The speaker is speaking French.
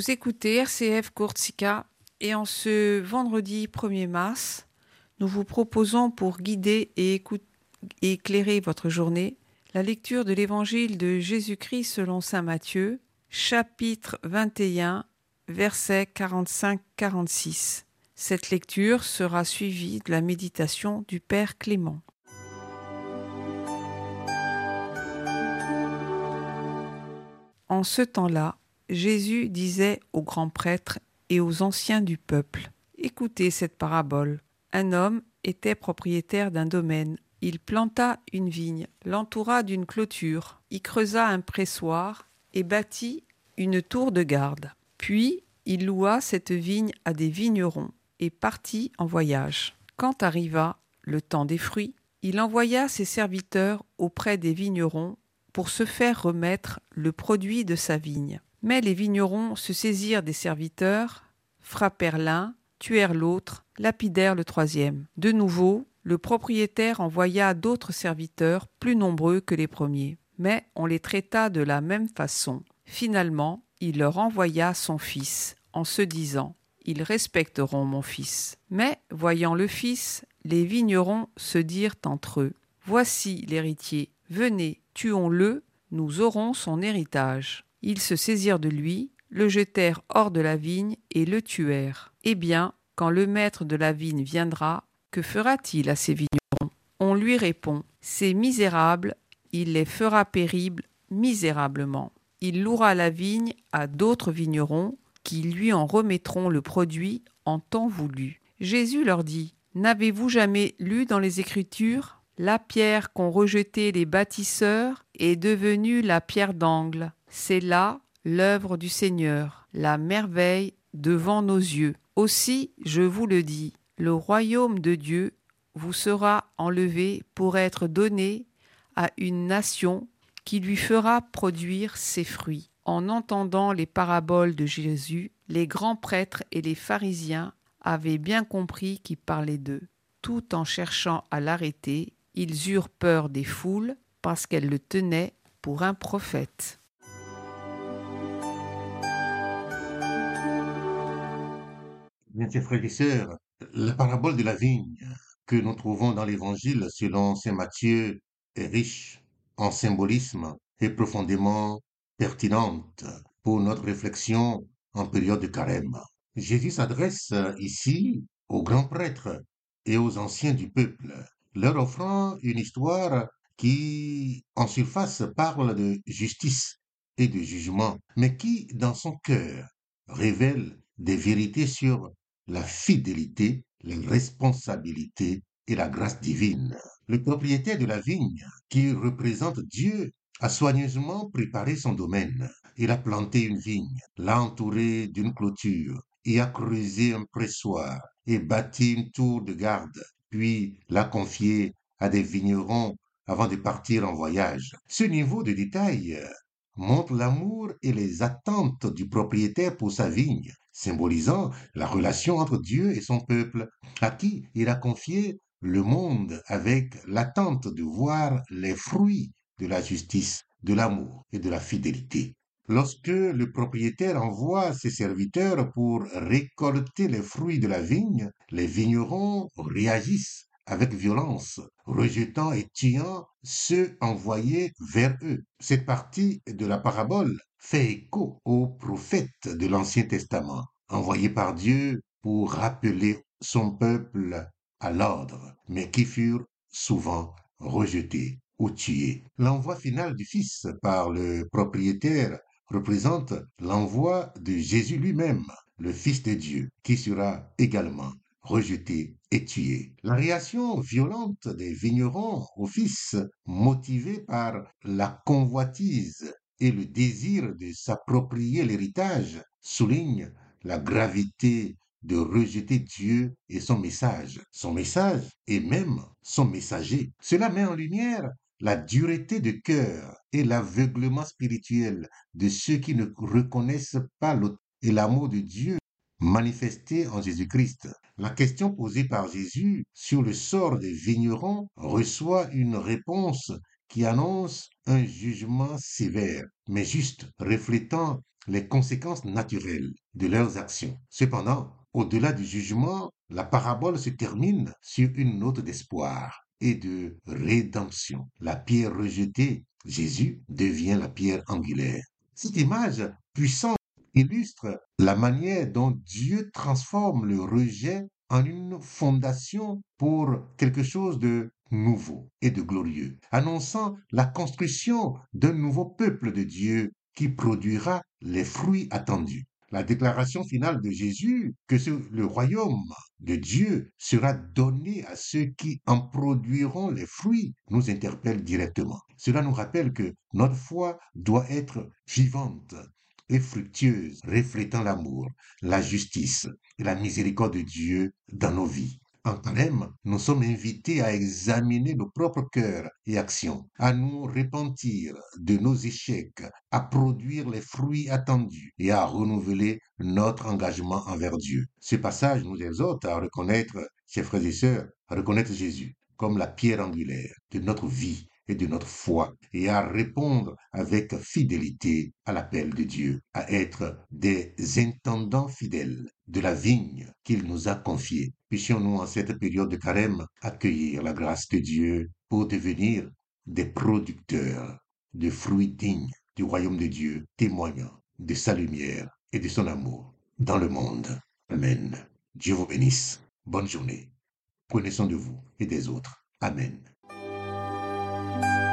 Vous écoutez RCF Courtsica et en ce vendredi 1er mars, nous vous proposons pour guider et, et éclairer votre journée la lecture de l'évangile de Jésus-Christ selon Saint Matthieu, chapitre 21, versets 45-46. Cette lecture sera suivie de la méditation du Père Clément. En ce temps-là, Jésus disait aux grands prêtres et aux anciens du peuple Écoutez cette parabole. Un homme était propriétaire d'un domaine. Il planta une vigne, l'entoura d'une clôture, y creusa un pressoir et bâtit une tour de garde. Puis il loua cette vigne à des vignerons et partit en voyage. Quand arriva le temps des fruits, il envoya ses serviteurs auprès des vignerons pour se faire remettre le produit de sa vigne. Mais les vignerons se saisirent des serviteurs, frappèrent l'un, tuèrent l'autre, lapidèrent le troisième. De nouveau, le propriétaire envoya d'autres serviteurs plus nombreux que les premiers, mais on les traita de la même façon. Finalement, il leur envoya son fils, en se disant Ils respecteront mon fils. Mais, voyant le fils, les vignerons se dirent entre eux Voici l'héritier, venez, tuons-le, nous aurons son héritage. Ils se saisirent de lui, le jetèrent hors de la vigne et le tuèrent. Eh bien, quand le maître de la vigne viendra, que fera-t-il à ces vignerons? On lui répond Ces misérables, il les fera périr misérablement. Il louera la vigne à d'autres vignerons qui lui en remettront le produit en temps voulu. Jésus leur dit N'avez-vous jamais lu dans les Écritures La pierre qu'ont rejetée les bâtisseurs est devenue la pierre d'angle. C'est là l'œuvre du Seigneur, la merveille devant nos yeux. Aussi, je vous le dis, le royaume de Dieu vous sera enlevé pour être donné à une nation qui lui fera produire ses fruits. En entendant les paraboles de Jésus, les grands prêtres et les pharisiens avaient bien compris qu'il parlait d'eux. Tout en cherchant à l'arrêter, ils eurent peur des foules parce qu'elles le tenaient pour un prophète. Bien, chers frères et sœurs, la parabole de la vigne que nous trouvons dans l'Évangile selon Saint Matthieu est riche en symbolisme et profondément pertinente pour notre réflexion en période de carême. Jésus s'adresse ici aux grands prêtres et aux anciens du peuple, leur offrant une histoire qui, en surface, parle de justice et de jugement, mais qui, dans son cœur, révèle des vérités sur la fidélité, les responsabilités et la grâce divine. Le propriétaire de la vigne, qui représente Dieu, a soigneusement préparé son domaine. Il a planté une vigne, l'a entourée d'une clôture, et a creusé un pressoir, et bâti une tour de garde, puis l'a confiée à des vignerons avant de partir en voyage. Ce niveau de détail montre l'amour et les attentes du propriétaire pour sa vigne symbolisant la relation entre Dieu et son peuple, à qui il a confié le monde avec l'attente de voir les fruits de la justice, de l'amour et de la fidélité. Lorsque le propriétaire envoie ses serviteurs pour récolter les fruits de la vigne, les vignerons réagissent avec violence, rejetant et tuant ceux envoyés vers eux. Cette partie de la parabole fait écho aux prophètes de l'Ancien Testament, envoyés par Dieu pour rappeler son peuple à l'ordre, mais qui furent souvent rejetés ou tués. L'envoi final du Fils par le propriétaire représente l'envoi de Jésus lui-même, le Fils de Dieu, qui sera également rejeté et tué. La réaction violente des vignerons au Fils, motivée par la convoitise et le désir de s'approprier l'héritage, souligne la gravité de rejeter Dieu et son message, son message et même son messager. Cela met en lumière la dureté de cœur et l'aveuglement spirituel de ceux qui ne reconnaissent pas et l'amour de Dieu manifesté en Jésus-Christ. La question posée par Jésus sur le sort des vignerons reçoit une réponse qui annonce un jugement sévère, mais juste, reflétant les conséquences naturelles de leurs actions. Cependant, au-delà du jugement, la parabole se termine sur une note d'espoir et de rédemption. La pierre rejetée, Jésus, devient la pierre angulaire. Cette image puissante illustre la manière dont Dieu transforme le rejet en une fondation pour quelque chose de nouveau et de glorieux, annonçant la construction d'un nouveau peuple de Dieu qui produira les fruits attendus. La déclaration finale de Jésus que le royaume de Dieu sera donné à ceux qui en produiront les fruits nous interpelle directement. Cela nous rappelle que notre foi doit être vivante, et fructueuse, reflétant l'amour, la justice et la miséricorde de Dieu dans nos vies. En carême, nous sommes invités à examiner nos propres cœurs et actions, à nous repentir de nos échecs, à produire les fruits attendus et à renouveler notre engagement envers Dieu. Ce passage nous exhorte à reconnaître, chers frères et sœurs, à reconnaître Jésus comme la pierre angulaire de notre vie de notre foi et à répondre avec fidélité à l'appel de Dieu, à être des intendants fidèles de la vigne qu'il nous a confiée. Puissions-nous en cette période de carême accueillir la grâce de Dieu pour devenir des producteurs de fruits dignes du royaume de Dieu, témoignant de sa lumière et de son amour dans le monde. Amen. Dieu vous bénisse. Bonne journée. Prenez soin de vous et des autres. Amen. thank you